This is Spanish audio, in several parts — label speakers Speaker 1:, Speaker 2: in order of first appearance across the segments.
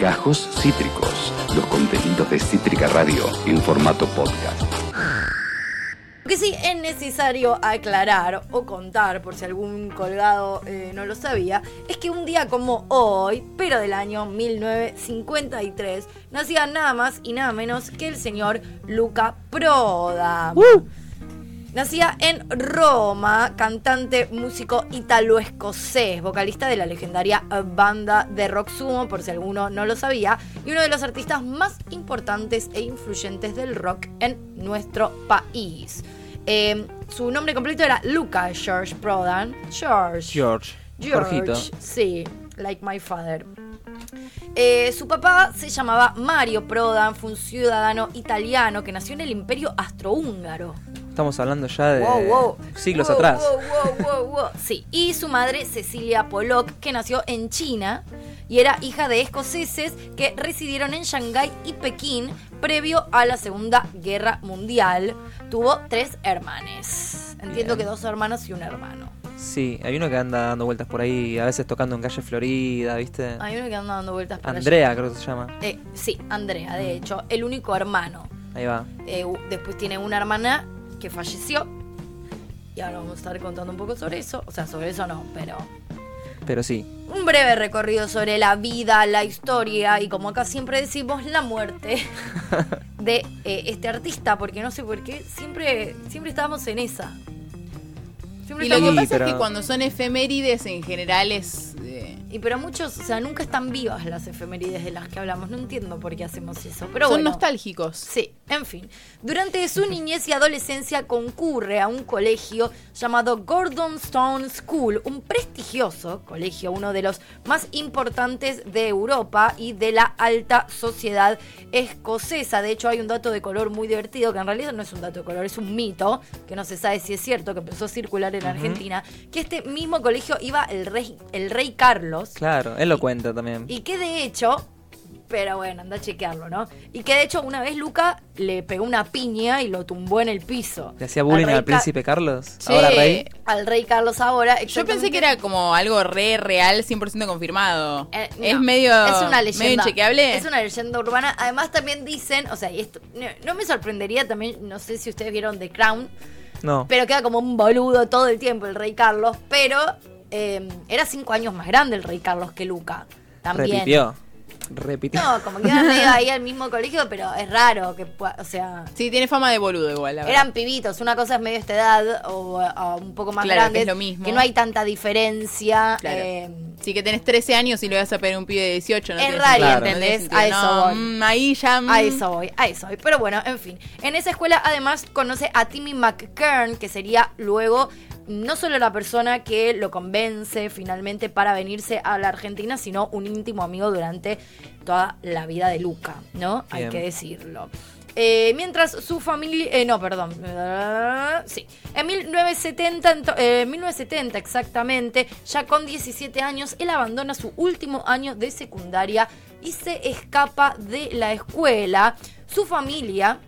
Speaker 1: Gajos Cítricos, los contenidos de Cítrica Radio en formato podcast.
Speaker 2: Lo que sí es necesario aclarar o contar, por si algún colgado eh, no lo sabía, es que un día como hoy, pero del año 1953, nacía nada más y nada menos que el señor Luca Proda. Nacía en Roma, cantante, músico italo-escocés, vocalista de la legendaria banda de rock sumo, por si alguno no lo sabía, y uno de los artistas más importantes e influyentes del rock en nuestro país. Eh, su nombre completo era Luca George Prodan. George.
Speaker 3: George.
Speaker 2: George.
Speaker 3: Jorgito.
Speaker 2: Sí, like my father. Eh, su papá se llamaba Mario Prodan, fue un ciudadano italiano que nació en el imperio astrohúngaro.
Speaker 3: Estamos hablando ya de
Speaker 2: Wow, wow.
Speaker 3: siglos
Speaker 2: Wow,
Speaker 3: atrás.
Speaker 2: wow, wow, wow, wow. Sí, y su madre Cecilia Pollock, que nació en China y era hija de escoceses que residieron en Shanghái y Pekín previo a la Segunda Guerra Mundial. Tuvo tres hermanes. Entiendo
Speaker 3: Bien.
Speaker 2: que dos hermanos y un hermano.
Speaker 3: Sí, hay uno que anda dando vueltas por ahí, a veces tocando en calle Florida, ¿viste?
Speaker 2: Hay uno que anda dando vueltas por allá.
Speaker 3: Andrea creo que se llama.
Speaker 2: Eh, sí, Andrea, de hecho, el único hermano.
Speaker 3: Ahí va.
Speaker 2: Eh, después tiene una hermana que falleció. Y ahora vamos a estar contando un poco sobre eso. O sea, sobre eso no, pero
Speaker 3: Pero sí.
Speaker 2: un breve recorrido sobre la vida, la historia y como acá siempre decimos, la muerte de eh, este artista, porque no sé por qué, siempre, siempre estábamos en esa. Siempre
Speaker 4: Y lo que pasa es que cuando son efemérides en general es... eh,
Speaker 2: y pero muchos, o sea, nunca están vivas las efemérides de las que hablamos. No entiendo por qué hacemos eso. Pero
Speaker 4: son
Speaker 2: bueno.
Speaker 4: nostálgicos.
Speaker 2: Sí, en fin. Durante su niñez y adolescencia concurre a un colegio llamado Gordon Stone School, un prestigioso colegio, uno de los más importantes de Europa y de la alta sociedad escocesa. De hecho, hay un dato de color muy divertido, que en realidad no es un dato de color, es un mito, que no se sabe si es cierto, que empezó a circular en Argentina, que este mismo colegio iba el rey, el rey Carlos.
Speaker 3: Claro, él lo cuenta también.
Speaker 2: Y que de hecho, pero bueno, anda a chequearlo, ¿no? Y que de hecho una vez Luca le pegó una piña y lo tumbó en el piso.
Speaker 3: ¿Le hacía bullying al
Speaker 2: Ca-
Speaker 3: príncipe Carlos?
Speaker 4: Sí.
Speaker 3: Ahora rey.
Speaker 2: Al rey Carlos ahora.
Speaker 4: Yo pensé que era como algo re real, 100% confirmado.
Speaker 2: Eh,
Speaker 4: es
Speaker 2: no,
Speaker 4: medio,
Speaker 2: es una
Speaker 4: medio
Speaker 2: leyenda.
Speaker 4: inchequeable.
Speaker 2: Es una leyenda urbana. Además también dicen, o sea, y esto no, no me sorprendería también, no sé si ustedes vieron The Crown,
Speaker 3: No.
Speaker 2: pero queda como un boludo todo el tiempo el rey Carlos, pero eh, era cinco años más grande el rey Carlos que Luca. También.
Speaker 3: Repitió. Repitió.
Speaker 2: No, como que iban medio ahí al mismo colegio, pero es raro que pueda, o sea,
Speaker 4: Sí, tiene fama de boludo igual, la verdad.
Speaker 2: eran pibitos, una cosa es medio esta edad o, o un poco más
Speaker 4: Claro, que
Speaker 2: grande,
Speaker 4: es lo mismo.
Speaker 2: que no hay tanta diferencia.
Speaker 4: Claro.
Speaker 2: eh,
Speaker 4: Sí, que tenés 13 años y le vas a pedir a un pibe de 18, ¿no?
Speaker 2: Es raro,
Speaker 3: Claro.
Speaker 2: ¿entendés? A eso
Speaker 4: No,
Speaker 2: voy.
Speaker 4: ahí ya... mm,
Speaker 2: A eso voy, a eso voy. Pero bueno, en fin. En esa escuela además conoce a Timmy McKern, que sería luego no solo la persona que lo convence finalmente para venirse a la Argentina, sino un íntimo amigo durante toda la vida de Luca, ¿no? Hay que decirlo. Eh, mientras su familia... eh, no, perdón. Sí. En 1970, ento- eh, 1970 exactamente, ya con 17 años, él abandona su último año de secundaria y se escapa de la escuela. Su familia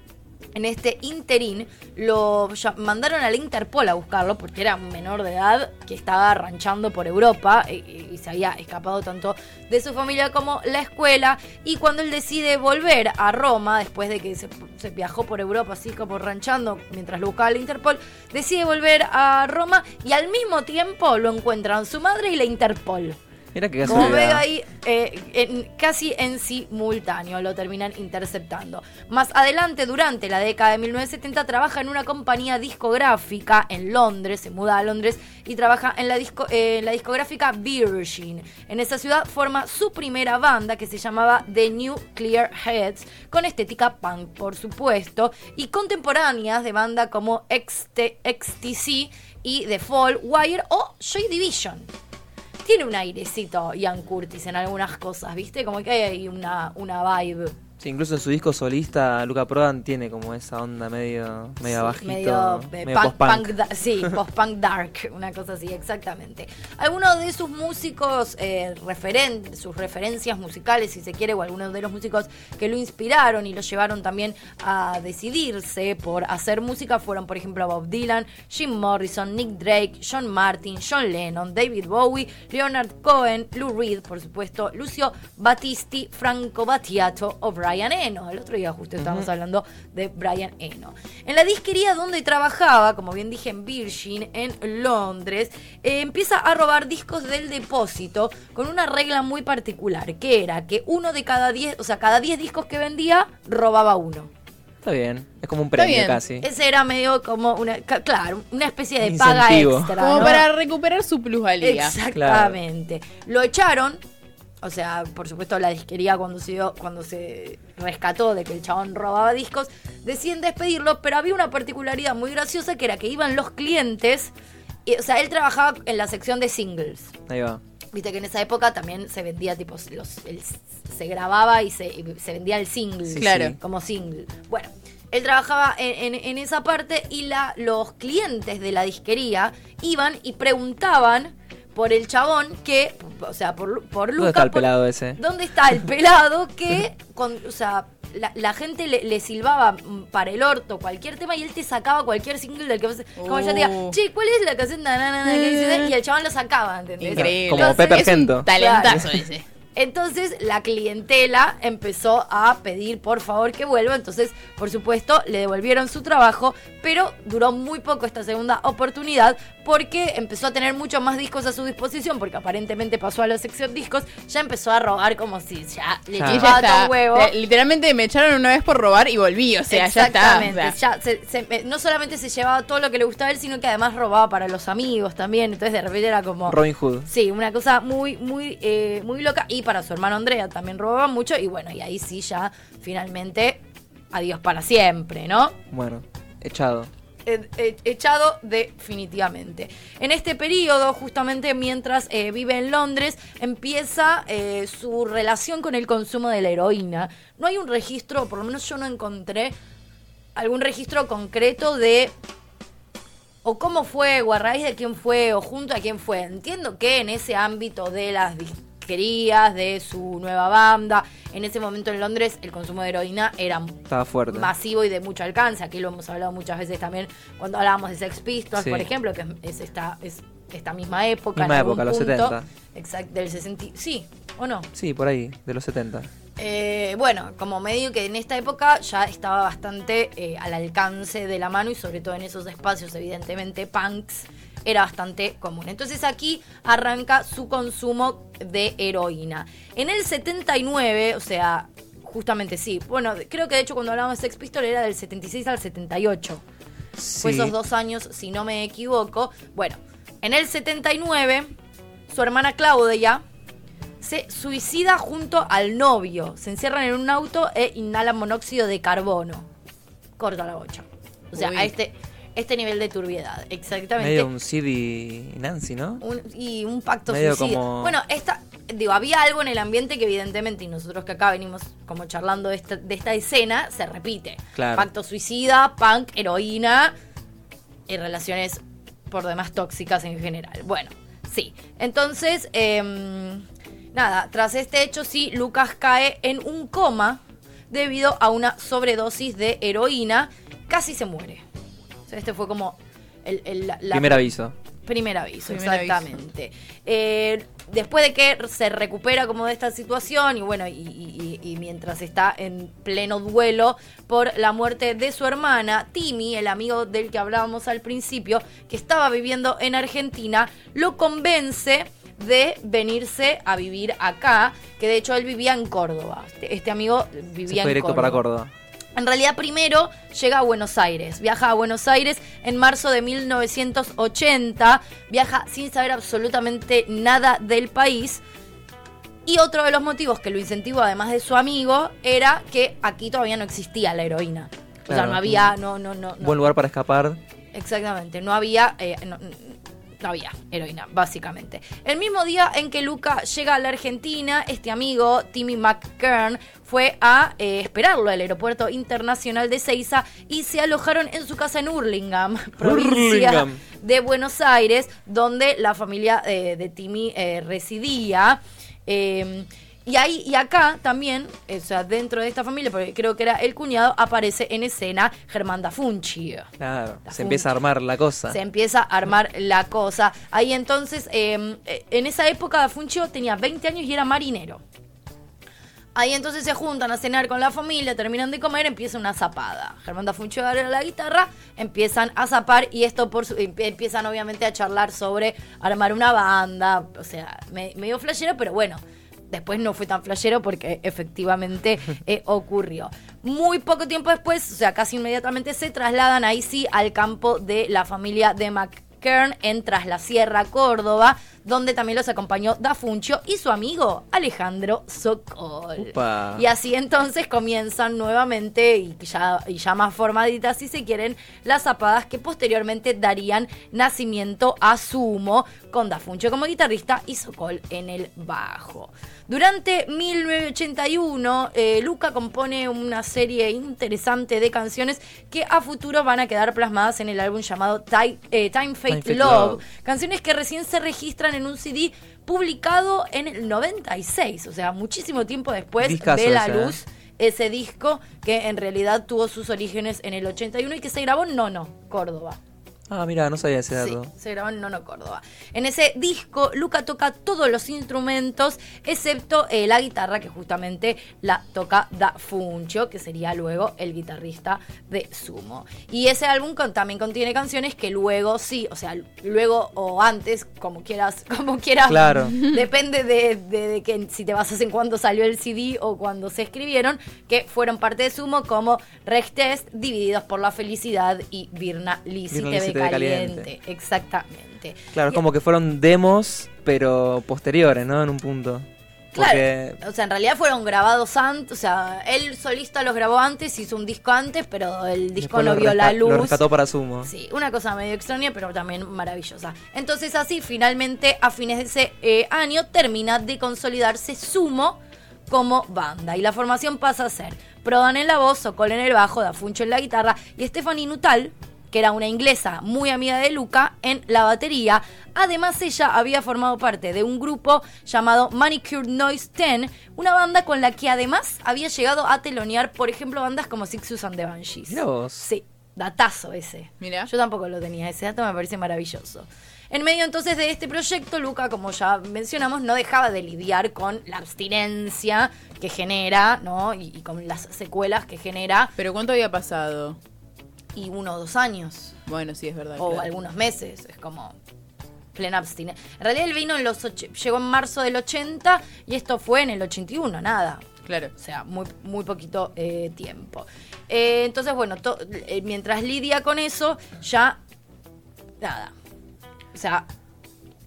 Speaker 2: en este interín lo mandaron a la Interpol a buscarlo porque era un menor de edad que estaba ranchando por Europa y, y se había escapado tanto de su familia como la escuela. Y cuando él decide volver a Roma después de que se, se viajó por Europa así como ranchando mientras lo buscaba la Interpol decide volver a Roma y al mismo tiempo lo encuentran su madre y la Interpol
Speaker 3: Mira qué
Speaker 2: como ven ahí, eh, en- casi en simultáneo lo terminan interceptando. Más adelante, durante la década de 1970, trabaja en una compañía discográfica en Londres, se muda a Londres y trabaja en la, disco, eh, en la discográfica Virgin. En esa ciudad forma su primera banda que se llamaba The New Clear Heads, con estética punk, por supuesto, y contemporáneas de banda como XT XTC y The Fall, Wire o Joy Division tiene un airecito Ian Curtis en algunas cosas, ¿viste? Como que hay una, una vibe.
Speaker 3: Sí, incluso en su disco solista, Luca Prodan tiene como esa onda medio, medio
Speaker 2: Sí,
Speaker 3: bajito,
Speaker 2: medio, eh,
Speaker 3: medio
Speaker 2: punk-
Speaker 3: post-punk.
Speaker 2: punk da- sí, post-punk dark, una cosa así, exactamente. Algunos de sus músicos eh, referen- sus referencias musicales, si se quiere, o algunos de los músicos que lo inspiraron y lo llevaron también a decidirse por hacer música fueron, por ejemplo, Bob Dylan, Jim Morrison, Nick Drake, John Martin, John Lennon, David Bowie, Leonard Cohen, Lou Reed, por supuesto, Lucio Battisti, Franco Battiato o Brian Eno. El otro día justo estábamos hablando de Brian Eno. En la disquería donde trabajaba, como bien dije, en Virgin, en Londres, eh, empieza a robar discos del depósito con una regla muy particular, que era que uno de cada 10, o sea, cada 10 discos que vendía, robaba uno.
Speaker 3: Está bien, es como un premio casi.
Speaker 2: Ese era medio como una, claro, una especie de
Speaker 3: Incentivo.
Speaker 2: paga extra.
Speaker 4: Como
Speaker 2: ¿no?
Speaker 4: para recuperar su plusvalía.
Speaker 2: Exactamente. Lo echaron. O sea, por supuesto, la disquería cuando se, dio- cuando se rescató de que el chabón robaba discos, deciden despedirlo, pero había una particularidad muy graciosa que era que iban los clientes. y, o sea, él trabajaba en la sección de singles.
Speaker 3: Ahí va.
Speaker 2: Viste que en esa época también se vendía, tipo, los, el- se grababa y se, y se vendía el single.
Speaker 3: Sí,
Speaker 4: Claro.
Speaker 3: sí.
Speaker 2: Como single. Bueno, él trabajaba en, en- en esa parte y la, los clientes de la disquería iban y preguntaban por el chabón que, o sea, por, Lu- por Lucas.
Speaker 3: ¿Dónde está el
Speaker 2: por-
Speaker 3: pelado ese?
Speaker 2: ¿Dónde está el pelado que, con, o sea, la, la gente le, le silbaba mm, para el orto cualquier tema y él te sacaba cualquier single del que vos, como ya te diga,
Speaker 4: Oh.
Speaker 2: che, ¿cuál es la canción? Na, na, na, na, que dice? Y el chabón lo sacaba, ¿entendés?
Speaker 4: Increíble.
Speaker 3: Como Pepe Argento.
Speaker 4: Talentazo ese.
Speaker 2: Entonces la clientela empezó a pedir por favor que vuelva. Entonces, por supuesto, le devolvieron su trabajo, pero duró muy poco esta segunda oportunidad porque empezó a tener muchos más discos a su disposición, porque aparentemente pasó a la sección discos, ya empezó a rogar como si ya le
Speaker 4: está.
Speaker 2: un huevo.
Speaker 4: Literalmente me echaron una vez por robar y volví. O sea, ya está. O
Speaker 2: Exactamente.
Speaker 4: sea,
Speaker 2: ya se- se- no solamente se llevaba todo lo que le gustaba a él, sino que además robaba para los amigos también. Entonces de repente era como...
Speaker 3: Robin Hood.
Speaker 2: Sí, una cosa muy, muy, eh, muy loca. Y para su hermano Andrea también robaba mucho. Y bueno, y ahí sí ya finalmente adiós para siempre, ¿no?
Speaker 3: Bueno, echado.
Speaker 2: E- e- echado definitivamente. En este periodo, justamente mientras eh, vive en Londres, empieza eh, su relación con el consumo de la heroína. No hay un registro, por lo menos yo no encontré algún registro concreto de o cómo fue, o a raíz de quién fue, o junto a quién fue. Entiendo que en ese ámbito de las disquerías, de su nueva banda, en ese momento en Londres el consumo de heroína era
Speaker 3: Estaba fuerte.
Speaker 2: masivo y de mucho alcance. Aquí lo hemos hablado muchas veces también cuando hablábamos de Sex Pistols,
Speaker 3: Sí.
Speaker 2: por ejemplo, que es, es esta, es esta misma época.
Speaker 3: Misma época, los
Speaker 2: punto.
Speaker 3: 70.
Speaker 2: Exacto, del 60. Sí, ¿o no?
Speaker 3: Sí, por ahí, de los 70.
Speaker 2: Eh, bueno, como medio que en esta época ya estaba bastante eh, al alcance de la mano y sobre todo en esos espacios, evidentemente, punks, era bastante común. Entonces aquí arranca su consumo de heroína. En el 79, o sea, justamente sí, bueno, creo que de hecho cuando hablábamos de Sex Pistols era del 76 al 78. Fue
Speaker 3: Sí.
Speaker 2: esos dos años, si no me equivoco. Bueno, en el 79, su hermana Claudia se suicida junto al novio. Se encierran en un auto e inhalan monóxido de carbono. Corta la bocha. O sea,
Speaker 4: Uy.
Speaker 2: a este, este nivel de turbiedad. Exactamente.
Speaker 3: Medio un Sid y Nancy, ¿no?
Speaker 2: Un- y un pacto
Speaker 3: Medio
Speaker 2: suicida.
Speaker 3: como-
Speaker 2: Bueno, esta, digo, había algo en el ambiente que evidentemente, y nosotros que acá venimos como charlando de esta, de esta escena, se repite.
Speaker 3: Claro.
Speaker 2: Pacto suicida, punk, heroína y relaciones por demás tóxicas en general. Bueno, sí. Entonces, em, nada, tras este hecho, sí, Lucas cae en un coma debido a una sobredosis de heroína. Casi se muere. Este fue como el, el- la, la-
Speaker 3: Primer aviso.
Speaker 2: Primer aviso,
Speaker 4: Primer aviso.
Speaker 2: exactamente. Eh, después de que se recupera como de esta situación y bueno, y, y- y- y mientras está en pleno duelo por la muerte de su hermana, Timmy, el amigo del que hablábamos al principio, que estaba viviendo en Argentina, lo convence de venirse a vivir acá, que de hecho él vivía en Córdoba. Este, este amigo
Speaker 3: Se
Speaker 2: vivía
Speaker 3: fue
Speaker 2: en
Speaker 3: directo para Córdoba.
Speaker 2: En realidad primero llega a Buenos Aires, viaja a Buenos Aires en marzo de 1980, viaja sin saber absolutamente nada del país. Y otro de los motivos que lo incentivó, además de su amigo, era que aquí todavía no existía la heroína. O sea, no había, no, no, no. no.
Speaker 3: Buen lugar para escapar.
Speaker 2: Exactamente, no había, eh, no- había heroína, básicamente. El mismo día en que Luca llega a la Argentina, este amigo, Timmy McKern, fue a eh, esperarlo al aeropuerto internacional de Ceiza y se alojaron en su casa en Hurlingham, provincia de Buenos Aires, donde la familia eh, de Timmy eh, residía. Y ahí y acá también, o sea, dentro de esta familia, porque creo que era el cuñado, aparece en escena Germán da Funchi.
Speaker 3: Claro,
Speaker 2: La
Speaker 3: se empieza a armar la cosa.
Speaker 2: Se empieza a armar la cosa. Ahí entonces, eh, eh, en esa época, Da Funchio tenía 20 años y era marinero. Ahí entonces se juntan a cenar con la familia, terminan de comer, empieza una zapada. Germán da Funchio agarra la guitarra, empiezan a zapar y esto por su- empie- empiezan obviamente a charlar sobre armar una banda, o sea, me- medio flashero, pero bueno, después no fue tan flashero porque efectivamente eh, ocurrió. Muy poco tiempo después, o sea, casi inmediatamente se trasladan ahí sí al campo de la familia de McKern en Tras la Sierra, Córdoba, donde también los acompañó Da Funchio y su amigo Alejandro Sokol.
Speaker 3: Upa.
Speaker 2: Y así entonces comienzan nuevamente y ya, y ya más formaditas, si se quieren, las zapadas que posteriormente darían nacimiento a Sumo, con Da Funchio como guitarrista y Sokol en el bajo. Durante 1981, eh, Luca compone una serie interesante de canciones que a futuro van a quedar plasmadas en el álbum llamado Time, eh, Time Fate,
Speaker 3: Time Fate
Speaker 2: Love,
Speaker 3: Love.
Speaker 2: canciones que recién se registran en un CD publicado en el 96, o sea, muchísimo tiempo después
Speaker 3: Discazo
Speaker 2: de la
Speaker 3: ese, ¿eh?
Speaker 2: luz ese disco que en realidad tuvo sus orígenes en el 81 y que se grabó en Nono, Córdoba.
Speaker 3: Ah, mira, no sabía ese
Speaker 2: Sí,
Speaker 3: dato.
Speaker 2: se grabó en Nono, Córdoba. En ese disco, Luca toca todos los instrumentos, excepto eh, la guitarra, que justamente la toca Da Funcho, que sería luego el guitarrista de Sumo. Y ese álbum con- también contiene canciones que luego sí, o sea, luego o antes, como quieras, como quieras.
Speaker 3: Claro.
Speaker 2: Depende de, de- de que si te basas en cuándo salió el CD o cuando se escribieron, que fueron parte de Sumo, como Rex Test, Divididos por la Felicidad y Virna Lisi
Speaker 3: Virna Lisi
Speaker 2: Caliente.
Speaker 3: Caliente.
Speaker 2: Exactamente.
Speaker 3: Claro, es como que fueron demos, pero posteriores, ¿no? En un punto. Porque
Speaker 2: Claro, o sea, en realidad fueron grabados antes, o sea, él solista los grabó antes, hizo un disco antes, pero el disco
Speaker 3: después
Speaker 2: no vio la luz.
Speaker 3: Lo rescató para Sumo.
Speaker 2: Sí, una cosa medio extraña, pero también maravillosa. Entonces así, finalmente, a fines de ese eh, año, termina de consolidarse Sumo como banda. Y la formación pasa a ser Prodan en la voz, Sokol en el bajo, Dafuncho en la guitarra y Stephanie Nutal, que era una inglesa muy amiga de Luca, en la batería. Además, ella había formado parte de un grupo llamado Manicured Noise 10, una banda con la que además había llegado a telonear, por ejemplo, bandas como Sixus and the Banshees.
Speaker 3: Vos.
Speaker 2: Sí, datazo ese.
Speaker 4: Mirá.
Speaker 2: Yo tampoco lo tenía, ese dato me parece maravilloso. En medio entonces de este proyecto, Luca, como ya mencionamos, no dejaba de lidiar con la abstinencia que genera, ¿no? Y, y con las secuelas que genera,
Speaker 4: Pero ¿cuánto había pasado?
Speaker 2: Y uno o dos años,
Speaker 4: Bueno, sí, es verdad.
Speaker 2: o
Speaker 4: claro.
Speaker 2: algunos meses, es como plena abstinencia. En realidad él vino en los llegó en marzo del 80 y esto fue en el 81, nada.
Speaker 4: Claro.
Speaker 2: O sea, muy, muy poquito eh, tiempo. Eh, entonces, bueno, eh, mientras lidia con eso, ya. Nada. O sea,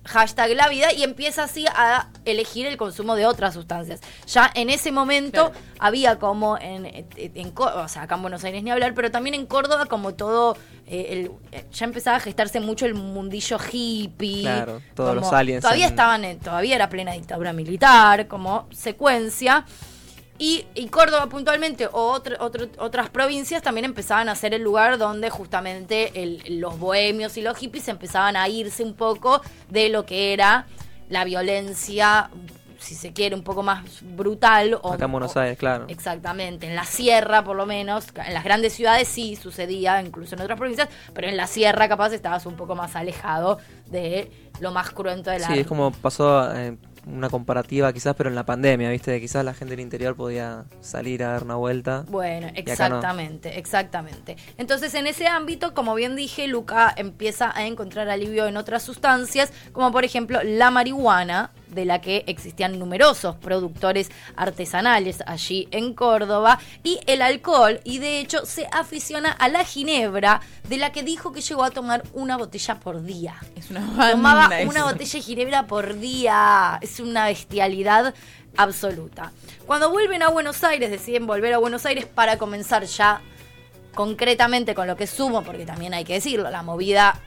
Speaker 2: hashtag la vida y empieza así a elegir el consumo de otras sustancias. Ya en ese momento
Speaker 4: Claro.
Speaker 2: había como en, en Có- o sea, acá en Buenos Aires ni hablar, pero también en Córdoba como todo, eh, el- eh, ya empezaba a gestarse mucho el mundillo hippie.
Speaker 3: Claro, todos los aliens
Speaker 2: Todavía
Speaker 3: en-
Speaker 2: estaban, en- todavía era plena dictadura militar, como secuencia. Y, y Córdoba puntualmente o otro- otro- otras provincias también empezaban a ser el lugar donde justamente el- los bohemios y los hippies empezaban a irse un poco de lo que era la violencia, si se quiere, un poco más brutal. O,
Speaker 3: Acá en Buenos Aires, claro.
Speaker 2: Exactamente, en la sierra por lo menos, en las grandes ciudades sí sucedía, incluso en otras provincias, pero en la sierra capaz estabas un poco más alejado de lo más cruento de la
Speaker 3: Sí, es como pasó eh, una comparativa quizás, pero en la pandemia, ¿viste? De quizás la gente del interior podía salir a dar una vuelta.
Speaker 2: Bueno,
Speaker 3: no.
Speaker 2: exactamente, exactamente. Entonces, en ese ámbito, como bien dije, Luca empieza a encontrar alivio en otras sustancias, como por ejemplo la marihuana, de la que existían numerosos productores artesanales allí en Córdoba, y el alcohol, y de hecho se aficiona a la ginebra, de la que dijo que llegó a tomar una botella por día.
Speaker 4: Es una banda.
Speaker 2: Tomaba
Speaker 4: eso.
Speaker 2: una botella de ginebra por día. Es una bestialidad absoluta. Cuando vuelven a Buenos Aires, deciden volver a Buenos Aires para comenzar ya concretamente con lo que sumo, porque también hay que decirlo, la movida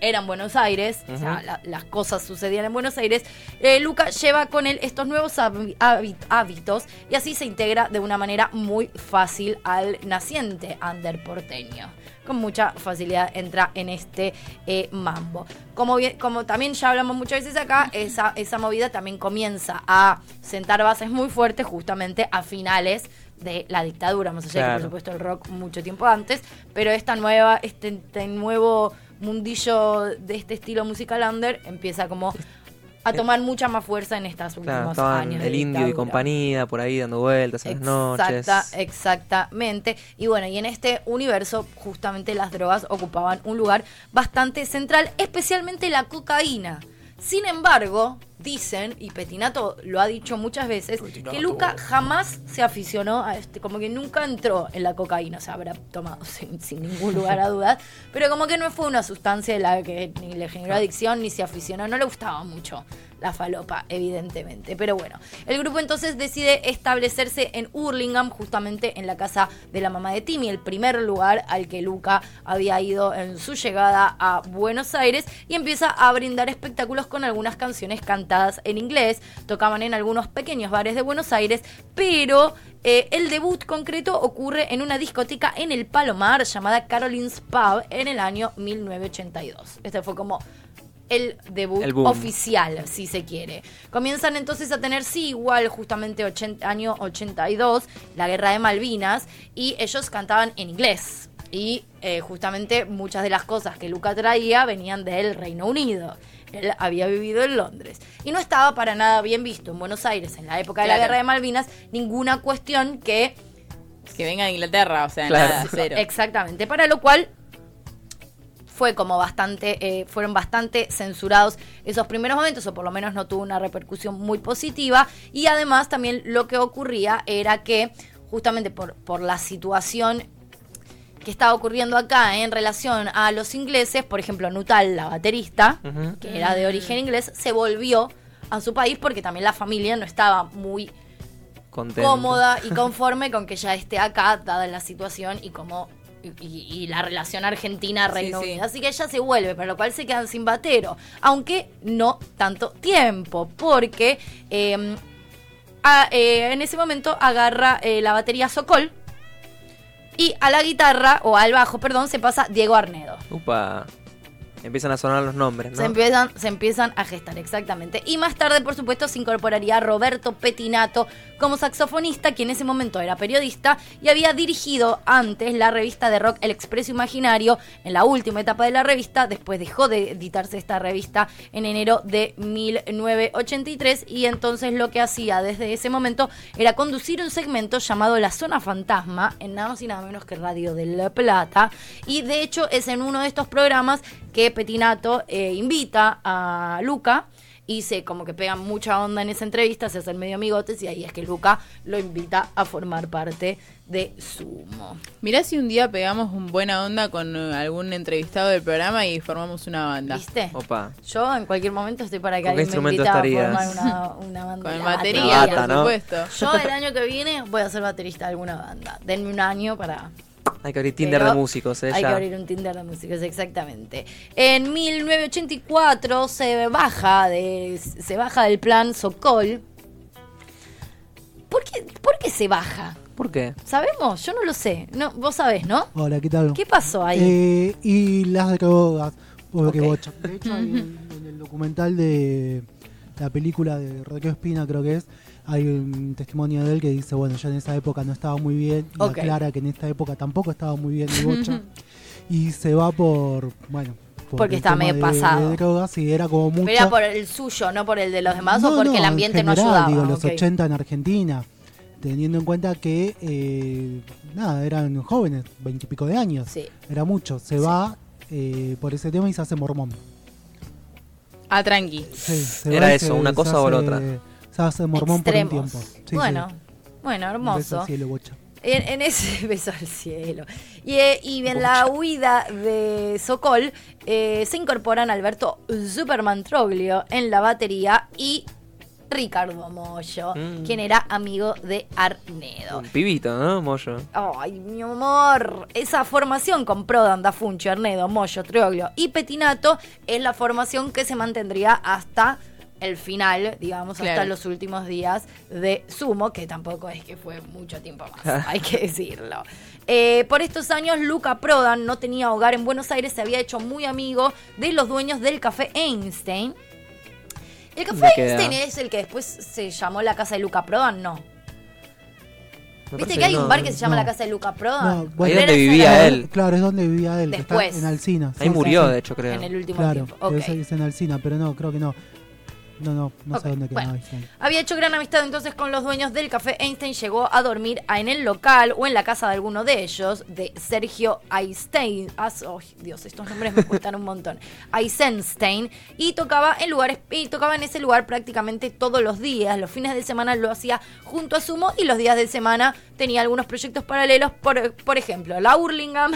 Speaker 2: era en Buenos Aires, o sea, la- las cosas sucedían en Buenos Aires, eh, Luca lleva con él estos nuevos hábi- hábit- hábitos y así se integra de una manera muy fácil al naciente under porteño. Con mucha facilidad entra en este eh, mambo. Como, bien- como también ya hablamos muchas veces acá, esa, esa movida también comienza a sentar bases muy fuertes justamente a finales de la dictadura, más allá de que,
Speaker 3: Claro.
Speaker 2: por supuesto el rock mucho tiempo antes, pero esta nueva, este, este nuevo mundillo de este estilo musical under empieza como a tomar mucha más fuerza en estos últimos
Speaker 3: Claro, estaban
Speaker 2: años.
Speaker 3: el indio y compañía por ahí dando vueltas en las noches.
Speaker 2: Exacta, exactamente. Y bueno, y en este universo justamente las drogas ocupaban un lugar bastante central, especialmente la cocaína. Sin embargo, dicen, y Petinato lo ha dicho muchas veces, que Luca jamás se aficionó a este, como que nunca entró en la cocaína, o sea, habrá tomado sin, sin ningún lugar a dudas, pero como que no fue una sustancia de la que ni le generó adicción ni se aficionó, no le gustaba mucho la falopa, evidentemente. Pero bueno, el grupo entonces decide establecerse en Hurlingham, justamente en la casa de la mamá de Timmy, el primer lugar al que Luca había ido en su llegada a Buenos Aires, y empieza a brindar espectáculos con algunas canciones cantadas en inglés. Tocaban en algunos pequeños bares de Buenos Aires, pero eh, el debut concreto ocurre en una discoteca en el Palomar llamada Caroline's Pub en el año 1982. Este fue como el debut
Speaker 3: El
Speaker 2: oficial, si se quiere. Comienzan entonces a tener, sí, igual, justamente 80, año 82, la guerra de Malvinas, y ellos cantaban en inglés. Y eh, justamente muchas de las cosas que Luca traía venían del Reino Unido. Él había vivido en Londres. Y no estaba para nada bien visto en Buenos Aires, en la época de la guerra de Malvinas, ninguna cuestión que
Speaker 4: Que venga de Inglaterra, o sea,
Speaker 3: Claro.
Speaker 4: nada, cero.
Speaker 2: Exactamente, para lo cual fue como bastante, eh, fueron bastante censurados esos primeros momentos, o por lo menos no tuvo una repercusión muy positiva. Y además también lo que ocurría era que justamente por, por la situación que estaba ocurriendo acá en relación a los ingleses, por ejemplo, Nutal, la baterista, que era de origen inglés, se volvió a su país porque también la familia no estaba muy
Speaker 3: Contento.
Speaker 2: cómoda y conforme con que ya esté acá, dada la situación y como y, la relación Argentina-Reino
Speaker 4: Sí, sí.
Speaker 2: Unido. Así que ella se vuelve, para lo cual se quedan sin batero. Aunque no tanto tiempo, porque eh, a- eh, en ese momento agarra eh, la batería Sokol y a la guitarra, o al bajo, perdón, se pasa Diego Arnedo.
Speaker 3: Upa. Empiezan a sonar los nombres, ¿no?
Speaker 2: Se empiezan, se empiezan a gestar, exactamente. Y más tarde, por supuesto, se incorporaría Roberto Petinato como saxofonista, quien en ese momento era periodista y había dirigido antes la revista de rock El Expreso Imaginario en la última etapa de la revista. Después dejó de editarse esta revista en enero de 1983 y entonces lo que hacía desde ese momento era conducir un segmento llamado La Zona Fantasma en nada más y nada menos que Radio de La Plata. Y de hecho es en uno de estos programas que Petinato eh, invita a Luca y se como que pegan mucha onda en esa entrevista, se hacen medio amigotes y ahí es que Luca lo invita a formar parte de Sumo.
Speaker 4: Mirá si un día pegamos un buena onda con eh, algún entrevistado del programa y formamos una banda.
Speaker 2: ¿Viste?
Speaker 3: Opa.
Speaker 2: Yo en cualquier momento estoy para que
Speaker 3: ¿Con qué
Speaker 2: alguien me invite a formar una, una banda.
Speaker 4: Con batería,
Speaker 3: bata,
Speaker 4: por
Speaker 3: ¿no?
Speaker 4: supuesto.
Speaker 2: Yo el año que viene voy a ser baterista de alguna banda. Denme un año para
Speaker 3: Hay que abrir Tinder
Speaker 2: Pero
Speaker 3: de músicos, ¿eh?
Speaker 2: Hay
Speaker 3: ya.
Speaker 2: que abrir un Tinder de músicos, exactamente. En 1984 se baja de se baja del plan Sokol. ¿Por qué, ¿Por qué se baja?
Speaker 3: ¿Por qué?
Speaker 2: ¿Sabemos? Yo no lo sé. No, vos sabés, ¿no?
Speaker 5: Hola, ¿qué tal?
Speaker 2: ¿Qué pasó ahí?
Speaker 5: Eh, y las drogas. Bocha. De hecho, hay en, en el documental de la película de Rodrigo Espina, creo que es, hay un testimonio de él que dice, bueno, ya en esa época no estaba muy bien, y
Speaker 2: Ok.
Speaker 5: aclara que en esta época tampoco estaba muy bien el bocha, y se va por, bueno, por
Speaker 2: Porque estaba medio
Speaker 5: de-
Speaker 2: pasado.
Speaker 5: De drogas y era como mucho...
Speaker 2: Pero era por el suyo, no por el de los demás, o
Speaker 5: No,
Speaker 2: porque
Speaker 5: no,
Speaker 2: el
Speaker 5: en
Speaker 2: ambiente no
Speaker 5: general,
Speaker 2: ayudaba.
Speaker 5: Digo, los
Speaker 2: Ok.
Speaker 5: 80 en Argentina, teniendo en cuenta que, eh, nada, eran jóvenes, veintipico de años.
Speaker 2: Sí.
Speaker 5: Era mucho. Se va eh, por ese tema y se hace mormón.
Speaker 4: Ah, tranqui.
Speaker 5: Sí, se
Speaker 3: Era
Speaker 5: va
Speaker 3: eso,
Speaker 5: se-
Speaker 3: una
Speaker 5: se
Speaker 3: cosa o la otra.
Speaker 5: Se hace mormón
Speaker 2: Extremos.
Speaker 5: por un tiempo. Sí,
Speaker 2: bueno,
Speaker 5: sí.
Speaker 2: bueno,
Speaker 5: Un beso
Speaker 2: hermoso.
Speaker 5: al cielo, bocha.
Speaker 2: En, en ese beso al cielo. Y, eh, y en la huida de Sokol eh, se incorporan Alberto Superman Troglio en la batería y Ricardo Mollo,
Speaker 3: Mm.
Speaker 2: quien era amigo de Arnedo.
Speaker 3: Un pibito, ¿no? Mollo.
Speaker 2: Ay, mi amor. Esa formación con Prodan, Da Funcho, Arnedo, Mollo, Trioglio y Petinato es la formación que se mantendría hasta el final, digamos, hasta los últimos días de Sumo, que tampoco es que fue mucho tiempo más, hay que decirlo. Eh, por estos años, Luca Prodan no tenía hogar en Buenos Aires, se había hecho muy amigo de los dueños del café Einstein. El café. Einstein es el que después se llamó la casa de Luca Prodan, no.
Speaker 3: Me
Speaker 2: ¿Viste que hay
Speaker 3: no,
Speaker 2: un bar que se llama
Speaker 5: no.
Speaker 2: la casa de Luca Prodan?
Speaker 5: No, bueno.
Speaker 3: Ahí donde vivía él.
Speaker 5: Claro, es donde vivía él, que
Speaker 2: Después.
Speaker 5: está en Alcina.
Speaker 3: Ahí
Speaker 5: Sí,
Speaker 3: murió,
Speaker 5: sí.
Speaker 3: de hecho, creo.
Speaker 2: En el último
Speaker 5: Claro,
Speaker 2: tiempo. Ok.
Speaker 5: es, es en Alcina, pero no, creo que no. No, no, no
Speaker 2: Ok,
Speaker 5: sé dónde
Speaker 2: bueno.
Speaker 5: Einstein.
Speaker 2: Había hecho gran amistad entonces con los dueños del café Einstein. Llegó a dormir en el local o en la casa de alguno de ellos, de Sergio Einstein. Ay, Dios, estos nombres me cuestan un montón. Eisenstein. Y tocaba en lugares, y tocaba en ese lugar prácticamente todos los días. Los fines de semana lo hacía junto a Sumo y los días de semana tenía algunos proyectos paralelos. Por, por ejemplo, la Hurlingham.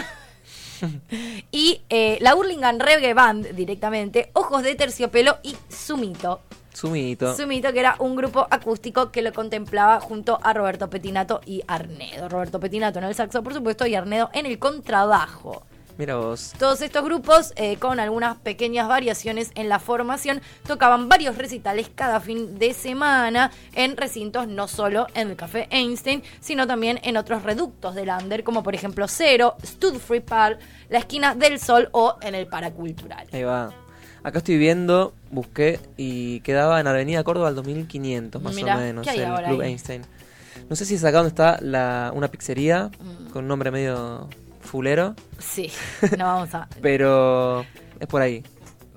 Speaker 2: y eh, la Hurlingham Reggae Band directamente, Ojos de Terciopelo y Sumito.
Speaker 3: Sumito.
Speaker 2: Sumito, que era un grupo acústico que lo contemplaba junto a Roberto Petinato y Arnedo. Roberto Petinato en el saxo, por supuesto, y Arnedo en el contrabajo.
Speaker 3: Mira vos.
Speaker 2: Todos estos grupos, eh, con algunas pequeñas variaciones en la formación, tocaban varios recitales cada fin de semana en recintos no solo en el Café Einstein, sino también en otros reductos del Under, como por ejemplo Cero, Stud Free Park, la Esquina del Sol o en el Paracultural.
Speaker 3: Ahí va. Acá estoy viendo, busqué y quedaba en Avenida Córdoba al 2500 más
Speaker 2: Mirá,
Speaker 3: o menos,
Speaker 2: ¿qué hay
Speaker 3: el Club
Speaker 2: ahí?
Speaker 3: Einstein. No sé si es acá donde está la, una pizzería
Speaker 2: Mm.
Speaker 3: con un nombre medio fulero,
Speaker 2: Sí, no vamos a...
Speaker 3: pero es por ahí.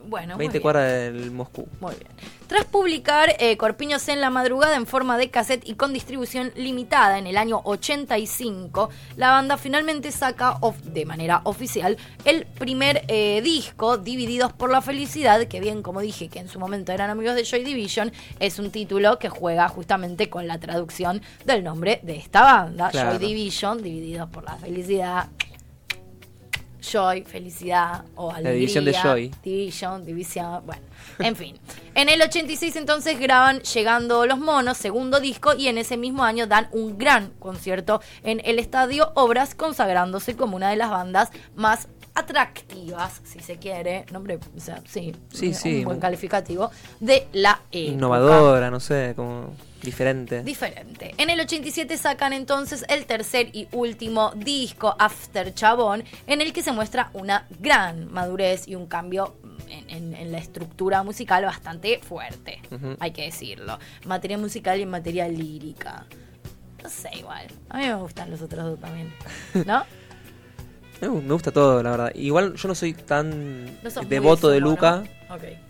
Speaker 2: Bueno, muy
Speaker 3: 20
Speaker 2: bien.
Speaker 3: cuadras del Moscú.
Speaker 2: Muy bien. Tras publicar eh, Corpiños en la madrugada en forma de cassette y con distribución limitada en el año 85, la banda finalmente saca of- de manera oficial el primer eh, disco, Divididos por la Felicidad, que bien como dije que en su momento eran amigos de Joy Division, es un título que juega justamente con la traducción del nombre de esta banda,
Speaker 3: Claro.
Speaker 2: Joy Division, Divididos por la Felicidad. Joy, felicidad o alegría.
Speaker 3: división de Joy.
Speaker 2: Division, división, bueno, en fin. En el 86 entonces graban Llegando los Monos, segundo disco, y en ese mismo año dan un gran concierto en el Estadio Obras, consagrándose como una de las bandas más atractivas, si se quiere, nombre, o sea, sí,
Speaker 3: Sí,
Speaker 2: un,
Speaker 3: sí,
Speaker 2: un buen calificativo, de la época.
Speaker 3: Innovadora, no sé, como diferente.
Speaker 2: Diferente. En el 87 sacan entonces el tercer y último disco, After Chabón, en el que se muestra una gran madurez y un cambio en, en- en la estructura musical bastante fuerte, hay que decirlo. Materia musical y materia lírica. No sé, igual. A mí me gustan los otros dos también. ¿No?
Speaker 3: Me, gu- me gusta todo, la verdad. Igual yo no soy tan
Speaker 2: No
Speaker 3: devoto de Luca,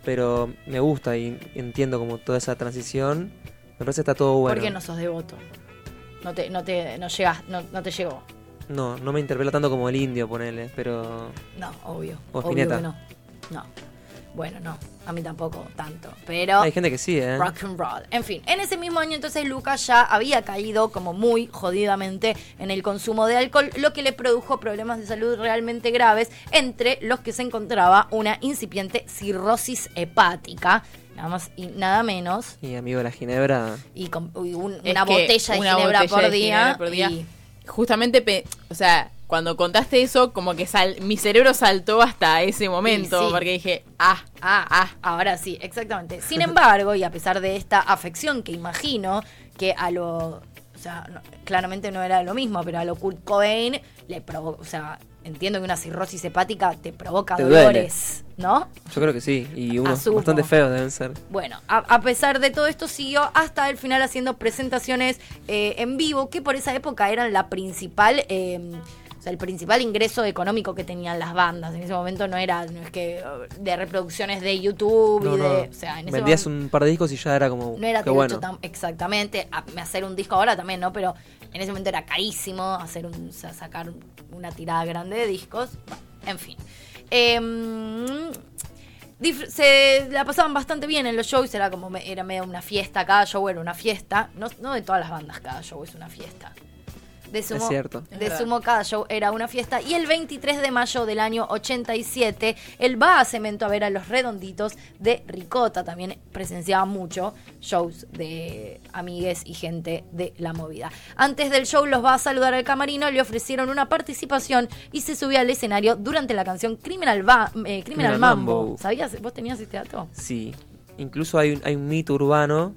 Speaker 3: pero me gusta y entiendo como toda esa transición. Me parece que está todo bueno.
Speaker 2: ¿Por qué no sos devoto? No te, no te, no llegas, no, no te llegó.
Speaker 3: No, no me interpela tanto como el indio, ponele, pero...
Speaker 2: No, obvio.
Speaker 3: O
Speaker 2: obvio que no. No. Bueno, no. A mí tampoco tanto. Pero.
Speaker 3: Hay gente que sí, ¿eh?
Speaker 2: Rock and roll. En fin, en ese mismo año entonces Lucas ya había caído como muy jodidamente en el consumo de alcohol, lo que le produjo problemas de salud realmente graves, entre los que se encontraba una incipiente cirrosis hepática, nada más y nada menos,
Speaker 3: Y amigo de la Ginebra...
Speaker 2: y con y un-
Speaker 4: Es
Speaker 2: una
Speaker 4: que
Speaker 2: botella de
Speaker 4: una
Speaker 2: ginebra,
Speaker 4: botella
Speaker 2: por,
Speaker 4: de
Speaker 2: día,
Speaker 4: ginebra por día.
Speaker 2: y-
Speaker 4: Justamente, pe- o sea, cuando contaste eso, como que sal- mi cerebro saltó hasta ese momento,
Speaker 2: sí.
Speaker 4: porque dije, ah,
Speaker 2: Ah, ah, ahora sí, exactamente. Sin embargo, y a pesar de esta afección que imagino que a lo. O sea, no- claramente no era lo mismo, pero a lo Kurt Cobain le provoca. O sea, entiendo que una cirrosis hepática te provoca
Speaker 3: Te
Speaker 2: dolores, ¿no?
Speaker 3: Yo creo que sí, y unos
Speaker 2: Asumo.
Speaker 3: bastante feos deben ser.
Speaker 2: Bueno, a, a pesar de todo esto, siguió hasta el final haciendo presentaciones eh, en vivo, que por esa época eran la principal. eh, o sea, el principal ingreso económico que tenían las bandas. En ese momento no era, no es que de reproducciones de YouTube
Speaker 3: No,
Speaker 2: y
Speaker 3: no.
Speaker 2: de. O sea, en ese
Speaker 3: Vendías
Speaker 2: momento
Speaker 3: un par de discos y ya era como...
Speaker 2: no era derecho
Speaker 3: bueno.
Speaker 2: tan exactamente. A, hacer un disco ahora también, ¿no? Pero en ese momento era carísimo hacer un, sacar una tirada grande de discos. En fin. Em, se la pasaban bastante bien en los shows, era como era medio una fiesta, cada show era una fiesta. No de todas las bandas, cada show es una fiesta. De sumo,
Speaker 3: Es cierto.
Speaker 2: De sumo cada show era una fiesta. Y el 23 de mayo del año 87, él va a Cemento a ver a los redonditos de Ricota. También presenciaba mucho shows de amigues y gente de la movida. Antes del show los va a saludar al camarino, le ofrecieron una participación y se subió al escenario durante la canción Criminal, Va- eh, Criminal
Speaker 3: Criminal
Speaker 2: Mambo.
Speaker 3: Mambo.
Speaker 2: ¿Sabías? ¿Vos tenías este dato?
Speaker 3: Sí. Incluso hay un, hay un mito urbano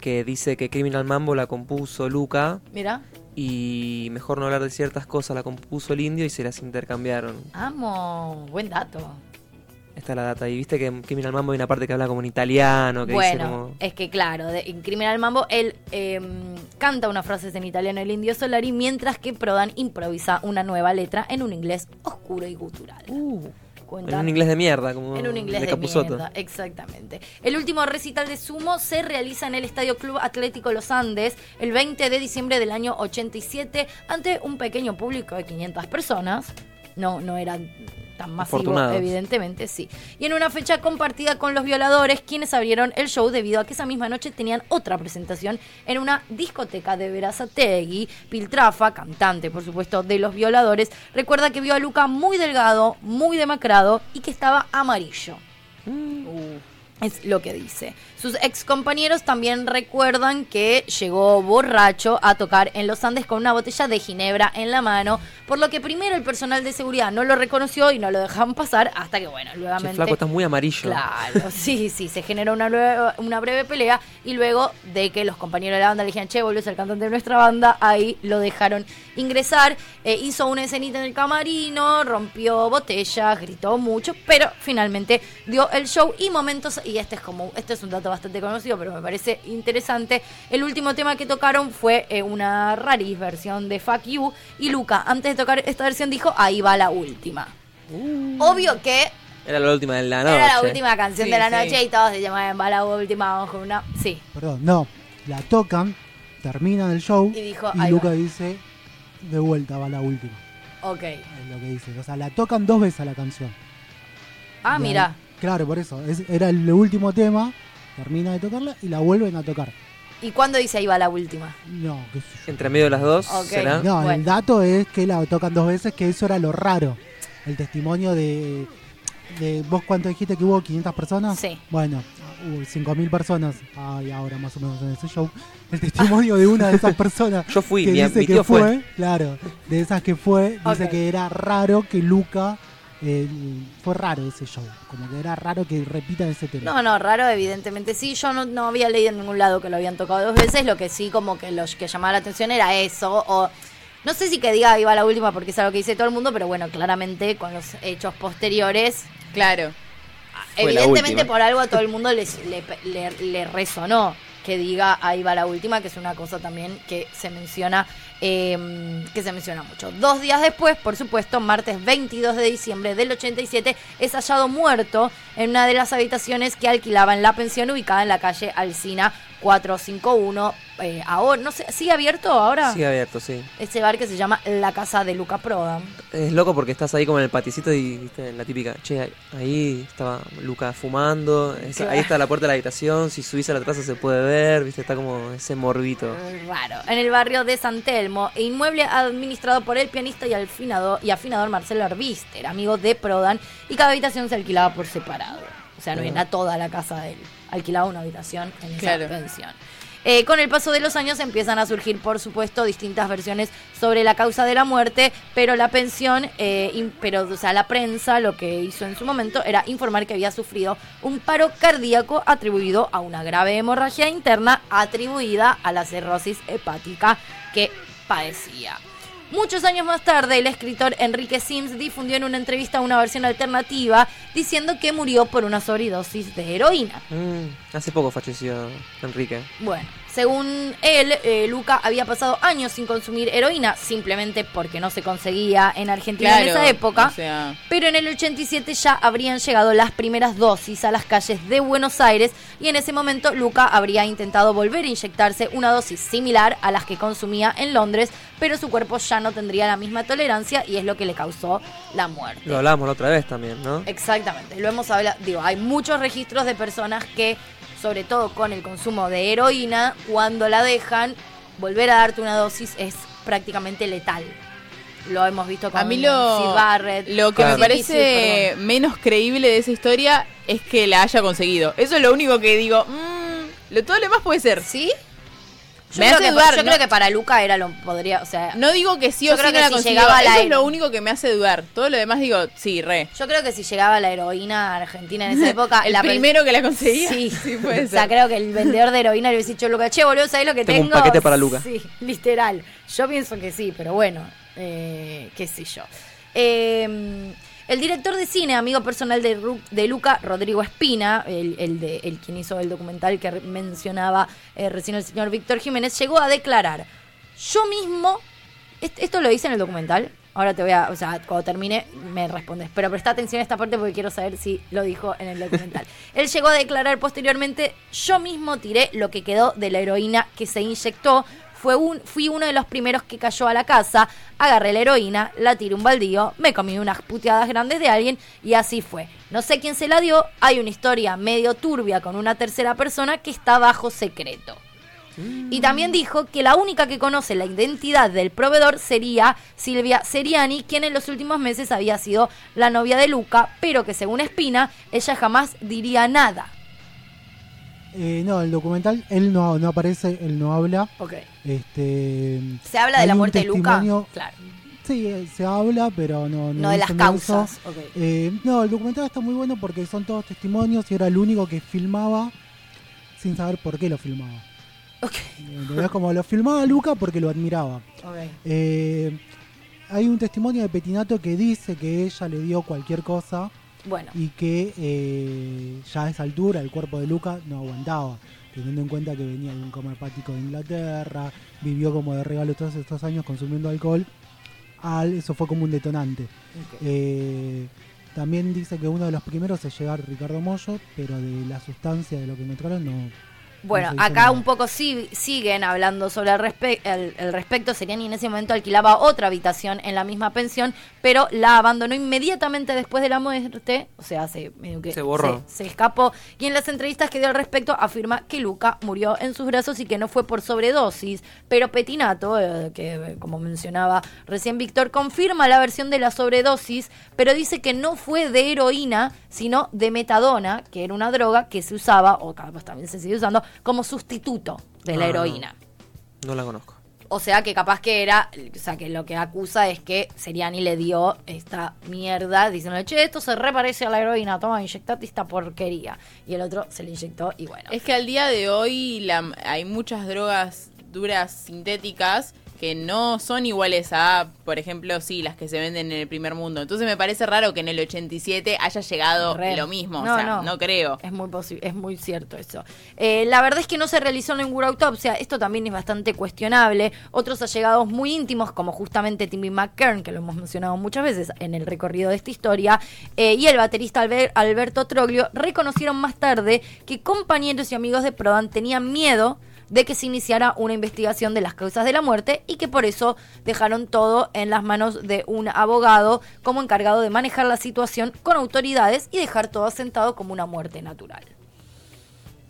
Speaker 3: que dice que Criminal Mambo la compuso Luca
Speaker 2: Mira.
Speaker 3: Y mejor no hablar de ciertas cosas la compuso el indio y se las intercambiaron.
Speaker 2: Amo, buen dato.
Speaker 3: Esta es la data. Y viste que en Criminal Mambo hay una parte que habla como en italiano, que dice
Speaker 2: Bueno,
Speaker 3: como...
Speaker 2: es que claro, de, en Criminal Mambo él eh, canta unas frases en italiano el indio Solari, mientras que Prodan improvisa una nueva letra en un inglés oscuro y gutural.
Speaker 3: Uh,
Speaker 2: Cuenta-
Speaker 3: en un inglés de mierda, como
Speaker 2: en un inglés
Speaker 3: de
Speaker 2: de, mierda, exactamente. El último recital de Sumo se realiza en el Estadio Club Atlético Los Andes el 20 de diciembre del año 87 ante un pequeño público de 500 personas. No, no era tan masivo,
Speaker 3: Afortunados.
Speaker 2: evidentemente, sí. Y en una fecha compartida con los violadores, quienes abrieron el show debido a que esa misma noche tenían otra presentación en una discoteca de Verazategui. Piltrafa, cantante, por supuesto, de los violadores, recuerda que vio a Luca muy delgado, muy demacrado y que estaba amarillo. Es lo que dice. Sus ex compañeros también recuerdan que llegó borracho a tocar en los Andes con una botella de ginebra en la mano, por lo que primero el personal de seguridad no lo reconoció y no lo dejaban pasar hasta que, bueno,
Speaker 3: Che,
Speaker 2: nuevamente...
Speaker 3: flaco, estás muy amarillo.
Speaker 2: Claro, sí, sí, se generó una breve, una breve pelea y luego de que los compañeros de la banda le dijeron, che, volvió a ser cantante de nuestra banda, ahí lo dejaron ingresar, eh, hizo una escenita en el camarino, rompió botellas, gritó mucho, pero finalmente dio el show y momentos, y este es como, este es un dato bastante conocido, pero me parece interesante, el último tema que tocaron fue eh, una raris versión de Fuck You y Luca, antes de tocar esta versión dijo, ahí va la última. Obvio que
Speaker 3: Era la última de la noche.
Speaker 2: era la última canción
Speaker 4: Sí,
Speaker 2: de la
Speaker 4: sí.
Speaker 2: noche y todos se llamaban va la última, vamos con una. Sí.
Speaker 5: Perdón, no. La tocan, terminan el show
Speaker 2: Y dijo,
Speaker 5: y
Speaker 2: "Ahí
Speaker 5: Luca
Speaker 2: va".
Speaker 5: dice, de vuelta va la última.
Speaker 2: Ok.
Speaker 5: Es lo que dice. O sea, la tocan dos veces a la canción.
Speaker 2: Ah,
Speaker 5: Y
Speaker 2: mira.
Speaker 5: Claro, por eso. Es- era el último tema, termina de tocarla y la vuelven a tocar.
Speaker 2: ¿Y cuándo dice ahí va la última?
Speaker 5: No, qué sé yo.
Speaker 3: Entre medio de las dos.
Speaker 5: No,
Speaker 2: Bueno.
Speaker 5: el dato es que la tocan dos veces, que eso era lo raro. El testimonio de, de vos cuánto dijiste que hubo 500 personas.
Speaker 2: Sí.
Speaker 5: Bueno, hubo 5.000 personas. Hay ahora más o menos en ese show. El testimonio de una de esas personas
Speaker 3: Yo fui,
Speaker 5: que
Speaker 3: mi,
Speaker 5: dice
Speaker 3: mi
Speaker 5: que
Speaker 3: tío
Speaker 5: fue,
Speaker 3: fue.
Speaker 5: claro, de esas que fue, dice que era raro que Luca eh, fue raro ese show, como que era raro que repitan ese tema.
Speaker 2: No, no, raro, evidentemente sí. Yo no, no había leído en ningún lado que lo habían tocado dos veces. Lo que sí, como que lo que llamaba la atención era eso. O no sé si que diga va la última porque es algo que dice todo el mundo, pero bueno, claramente con los hechos posteriores
Speaker 4: Claro.
Speaker 2: Evidentemente por algo a todo el mundo les- le, le- le resonó que diga ahí va la última, que es una cosa también que se menciona, eh, que se menciona mucho. Dos días después, por supuesto, martes 22 de diciembre del 87, es hallado muerto en una de las habitaciones que alquilaba en la pensión ubicada en la calle Alcina 451. Eh, ahora, no sé, ¿sigue abierto ahora?
Speaker 3: Sigue abierto, sí.
Speaker 2: Ese bar que se llama La Casa de Luca Prodan.
Speaker 3: Es loco porque estás ahí como en el paticito y viste la típica, che, ahí- estaba Luca fumando, ahí está la puerta de la habitación, si subís a la terraza se puede ver, viste, está como ese morbito.
Speaker 2: Raro. En el barrio de San Telmo, e inmueble administrado por el pianista y afinador, y afinador Marcelo Arbister, amigo de Prodan, y cada habitación se alquilaba por separado. O sea, no era toda la casa de él. Alquilaba una habitación en esa
Speaker 4: Claro.
Speaker 2: pensión. Eh, con el paso de los años empiezan a surgir, por supuesto, distintas versiones sobre la causa de la muerte, pero la pensión, eh, in- pero, o sea, la prensa lo que hizo en su momento era informar que había sufrido un paro cardíaco atribuido a una grave hemorragia interna atribuida a la cirrosis hepática que padecía. Muchos años más tarde, el escritor Enrique Sims difundió en una entrevista una versión alternativa diciendo que murió por una sobredosis de heroína.
Speaker 3: Mm, hace poco falleció Enrique.
Speaker 2: Bueno, según él, eh, Luca había pasado años sin consumir heroína, simplemente porque no se conseguía en Argentina
Speaker 4: Claro.
Speaker 2: en esa época.
Speaker 4: O sea,
Speaker 2: Pero en el 87 ya habrían llegado las primeras dosis a las calles de Buenos Aires y en ese momento Luca habría intentado volver a inyectarse una dosis similar a las que consumía en Londres, pero su cuerpo ya no tendría la misma tolerancia y es lo que le causó la muerte.
Speaker 3: Lo hablábamos la otra vez también, ¿no?
Speaker 2: Exactamente, lo hemos hablado, digo, hay muchos registros de personas que, sobre todo con el consumo de heroína, cuando la dejan, volver a darte una dosis es prácticamente letal. Lo hemos visto con
Speaker 4: A mí
Speaker 2: Sid
Speaker 4: lo,
Speaker 2: Barrett.
Speaker 4: lo que me parece menos creíble de esa historia es que la haya conseguido. Eso es lo único que digo. mm, lo, todo lo demás puede ser.
Speaker 2: ¿Sí? Yo,
Speaker 4: Me
Speaker 2: creo,
Speaker 4: hace
Speaker 2: que,
Speaker 4: dudar,
Speaker 2: yo
Speaker 4: ¿no?
Speaker 2: creo que para Luca era lo podría, o sea,
Speaker 4: No digo que sí
Speaker 2: Yo
Speaker 4: o
Speaker 2: creo
Speaker 4: sí
Speaker 2: que
Speaker 4: no la
Speaker 2: si llegaba
Speaker 4: Eso
Speaker 2: la-
Speaker 4: es lo único que me hace dudar. Todo lo demás digo, sí, re.
Speaker 2: yo creo que si llegaba la heroína argentina en esa época,
Speaker 4: El
Speaker 2: la
Speaker 4: primero que la conseguía.
Speaker 2: Sí,
Speaker 4: puede
Speaker 2: O sea,
Speaker 4: ser.
Speaker 2: creo que el vendedor de heroína le hubiese dicho, Luca, che, boludo, ¿sabés lo que
Speaker 3: Tengo
Speaker 2: tengo?
Speaker 3: un paquete para Luca.
Speaker 2: Sí, literal. Yo pienso que sí, pero bueno, eh, qué sé yo. Eh, el director de cine, amigo personal de, Ru- de Luca, Rodrigo Espina, el, el de, el quien hizo el documental que mencionaba eh, recién el señor Víctor Jiménez, llegó a declarar, yo mismo, est- esto lo dice en el documental, ahora te voy a, o sea, cuando termine me respondes, pero presta atención a esta parte porque quiero saber si lo dijo en el documental. Él llegó a declarar posteriormente, yo mismo tiré lo que quedó de la heroína que se inyectó, fue un, fui uno de los primeros que cayó a la casa, agarré la heroína, la tiré un baldío, me comí unas puteadas grandes de alguien y así fue. No sé quién se la dio, hay una historia medio turbia con una tercera persona que está bajo secreto. Y también dijo que la única que conoce la identidad del proveedor sería Silvia Seriani, quien en los últimos meses había sido la novia de Luca, pero que según Espina, ella jamás diría nada.
Speaker 5: Eh, no, el documental, él no, no aparece, él no habla.
Speaker 2: Ok.
Speaker 5: Este,
Speaker 2: ¿Se habla de la muerte de Luca? Claro.
Speaker 5: Sí, eh, se habla, pero no,
Speaker 2: No de las causas.
Speaker 5: Eh, no, el documental está muy bueno porque son todos testimonios y era el único que filmaba sin saber por qué lo filmaba.
Speaker 2: Ok.
Speaker 5: ¿Entendés? Como lo filmaba Luca porque lo admiraba.
Speaker 2: ok.
Speaker 5: Eh, hay un testimonio de Petinato que dice que ella le dio cualquier cosa
Speaker 2: Bueno.
Speaker 5: y que eh, ya a esa altura el cuerpo de Luca no aguantaba, teniendo en cuenta que venía de un coma hepático de Inglaterra, vivió como de regalo todos estos años consumiendo alcohol, al, eso fue como un detonante. Eh, también dice que uno de los primeros es llegar Ricardo Mollo, pero de la sustancia de lo que encontraron no.
Speaker 2: Bueno,
Speaker 5: no
Speaker 2: acá un poco sí, siguen hablando sobre el, respe- el, el respecto. Seriani en ese momento alquilaba otra habitación en la misma pensión, pero la abandonó inmediatamente después de la muerte. O sea, se, medio que
Speaker 3: Se borró.
Speaker 2: Se, se escapó. Y en las entrevistas que dio al respecto afirma que Luca murió en sus brazos y que no fue por sobredosis. Pero Petinato, eh, que eh, como mencionaba recién Víctor, confirma la versión de la sobredosis, pero dice que no fue de heroína, sino de metadona, que era una droga que se usaba, o capaz también se sigue usando, como sustituto de la
Speaker 3: Ah.
Speaker 2: heroína.
Speaker 3: No la conozco.
Speaker 2: O sea que capaz que era, o sea que lo que acusa es que Seriani le dio esta mierda diciéndole, che, esto se reparece a la heroína, toma, inyectate esta porquería. Y el otro se le inyectó y bueno.
Speaker 4: Es que al día de hoy la- hay muchas drogas duras sintéticas que no son iguales a, por ejemplo, sí, las que se venden en el primer mundo. Entonces me parece raro que en el 87 haya llegado lo mismo.
Speaker 2: No,
Speaker 4: o sea,
Speaker 2: no.
Speaker 4: no, creo.
Speaker 2: Es muy posible, es muy cierto eso. Eh, la verdad es que no se realizó ninguna autopsia, esto también es bastante cuestionable. Otros allegados muy íntimos, como justamente Timmy McKern, que lo hemos mencionado muchas veces en el recorrido de esta historia, eh, y el baterista Alber- Alberto Troglio, reconocieron más tarde que compañeros y amigos de Prodan tenían miedo de que se iniciara una investigación de las causas de la muerte y que por eso dejaron todo en las manos de un abogado como encargado de manejar la situación con autoridades y dejar todo asentado como una muerte natural.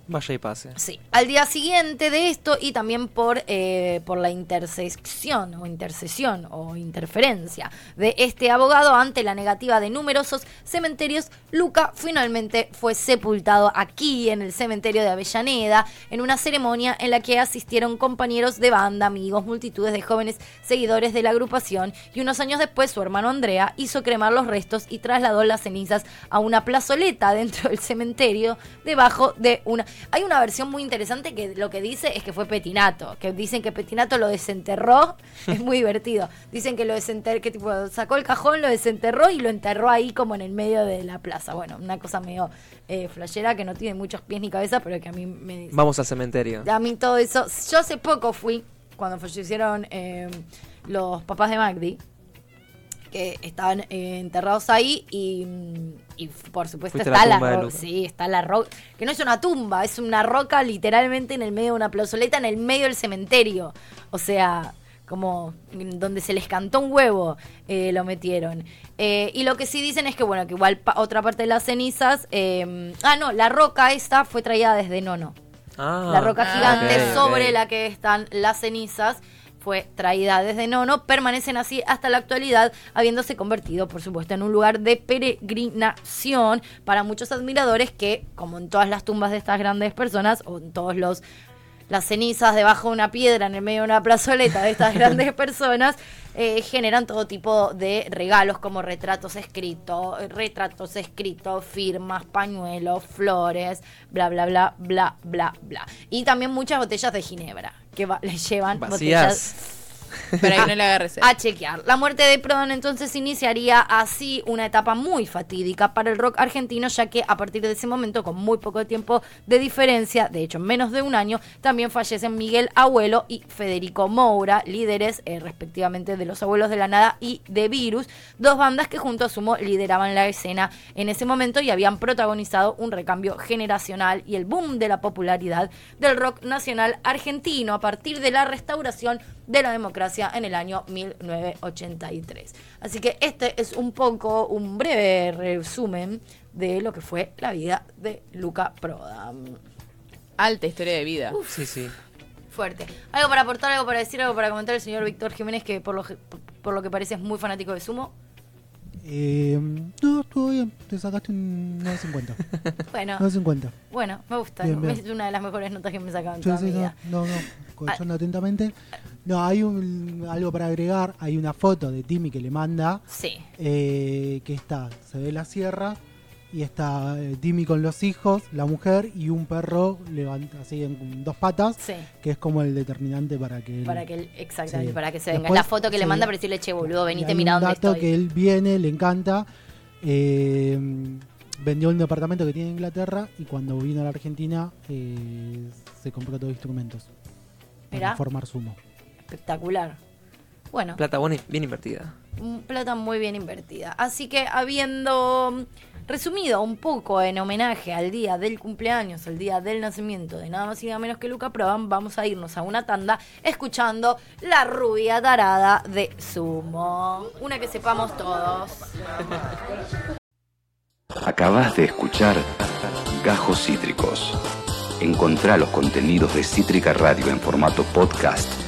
Speaker 3: Vaya y pase.
Speaker 2: Sí, al día siguiente de esto y también por, eh, por la intersección o intercesión o interferencia de este abogado ante la negativa de numerosos cementerios, Luca finalmente fue sepultado aquí en el cementerio de Avellaneda en una ceremonia en la que asistieron compañeros de banda, amigos, multitudes de jóvenes seguidores de la agrupación y unos años después su hermano Andrea hizo cremar los restos y trasladó las cenizas a una plazoleta dentro del cementerio debajo de una... Hay una versión muy interesante que lo que dice es que fue Petinato, que dicen que Petinato lo desenterró, es muy divertido. Dicen que lo desenterró, que tipo sacó el cajón, lo desenterró y lo enterró ahí como en el medio de la plaza. Bueno, una cosa medio eh, flashera que no tiene muchos pies ni cabeza, pero que a mí me...
Speaker 3: Vamos al cementerio.
Speaker 2: A mí todo eso. Yo hace poco fui, cuando fallecieron eh, los papás de Magdi, que estaban eh, enterrados ahí y, y por supuesto
Speaker 3: Fuiste
Speaker 2: está
Speaker 3: la
Speaker 2: la,
Speaker 3: tumba de
Speaker 2: ro-
Speaker 3: Luca.
Speaker 2: sí está la roca que no es una tumba es una roca literalmente en el medio de una plazoleta en el medio del cementerio o sea como donde se les cantó un huevo eh, lo metieron Eh, y lo que sí dicen es que bueno que igual pa- otra parte de las cenizas eh, ah no la roca esta fue traída desde Nono
Speaker 3: Ah,
Speaker 2: la roca
Speaker 4: Ah,
Speaker 2: gigante sobre la que están las cenizas. Fue traída desde Nono, permanecen así hasta la actualidad, habiéndose convertido, por supuesto, en un lugar de peregrinación para muchos admiradores que, como en todas las tumbas de estas grandes personas, o en todos los las cenizas debajo de una piedra en el medio de una plazoleta de estas grandes personas, eh, generan todo tipo de regalos como retratos escritos, retratos escritos, firmas, pañuelos, flores, bla, bla, bla, bla, bla, bla. Y también muchas botellas de ginebra que va- le llevan
Speaker 3: Vacías.
Speaker 2: botellas
Speaker 4: Para que no le agarre sed.
Speaker 2: a chequear. La muerte de Prodan entonces iniciaría así una etapa muy fatídica para el rock argentino, ya que a partir de ese momento, con muy poco tiempo de diferencia, de hecho en menos de un año, también fallecen Miguel Abuelo y Federico Moura, líderes eh, respectivamente de Los Abuelos de la Nada y de Virus, dos bandas que junto a Sumo lideraban la escena en ese momento y habían protagonizado un recambio generacional y el boom de la popularidad del rock nacional argentino a partir de la restauración de la democracia en el año 1983. Así que este es un poco un breve resumen de lo que fue la vida de Luca Prodan.
Speaker 4: Alta historia de vida.
Speaker 3: Sí, sí.
Speaker 2: Fuerte. ¿Algo para aportar, algo para decir, algo para comentar el señor Víctor Jiménez, que por lo, que- por lo que parece es muy fanático de Sumo?
Speaker 5: Eh, no, estuvo bien. Te sacaste un 9.50.
Speaker 2: Bueno,
Speaker 5: 9.50.
Speaker 2: bueno, me gusta.
Speaker 5: Bien, bien.
Speaker 2: Es una de las mejores notas que me he sacado en
Speaker 5: Sí,
Speaker 2: toda
Speaker 5: sí,
Speaker 2: mi
Speaker 5: no,
Speaker 2: vida.
Speaker 5: no, no, escuchando atentamente. No, hay un, algo para agregar. Hay una foto de Timmy que le manda,
Speaker 2: Sí.
Speaker 5: eh, que está, se ve la sierra y está eh, Timmy con los hijos, la mujer y un perro levanta así en dos patas,
Speaker 2: Sí.
Speaker 5: que es como el determinante para que él-
Speaker 2: Para que él, exactamente,
Speaker 5: Sí.
Speaker 2: para que se venga.
Speaker 5: Después,
Speaker 2: la foto que le manda para decirle, che, boludo, venite, mira dónde
Speaker 5: dato
Speaker 2: estoy.
Speaker 5: que él viene, le encanta. eh, vendió un departamento que tiene en Inglaterra y cuando vino a la Argentina se compró todos instrumentos
Speaker 2: Mirá.
Speaker 5: para formar sumo.
Speaker 2: Espectacular. Bueno,
Speaker 3: Plata bien invertida.
Speaker 2: mm, plata muy bien invertida. Así que habiendo mm, resumido un poco en homenaje al día del cumpleaños, al día del nacimiento de nada más y nada menos que Luca Prodan, vamos a irnos a una tanda escuchando La rubia tarada de Sumo. Una que sepamos todos.
Speaker 1: Acabas de escuchar Gajos Cítricos. Encontrá los contenidos de Cítrica Radio en formato podcast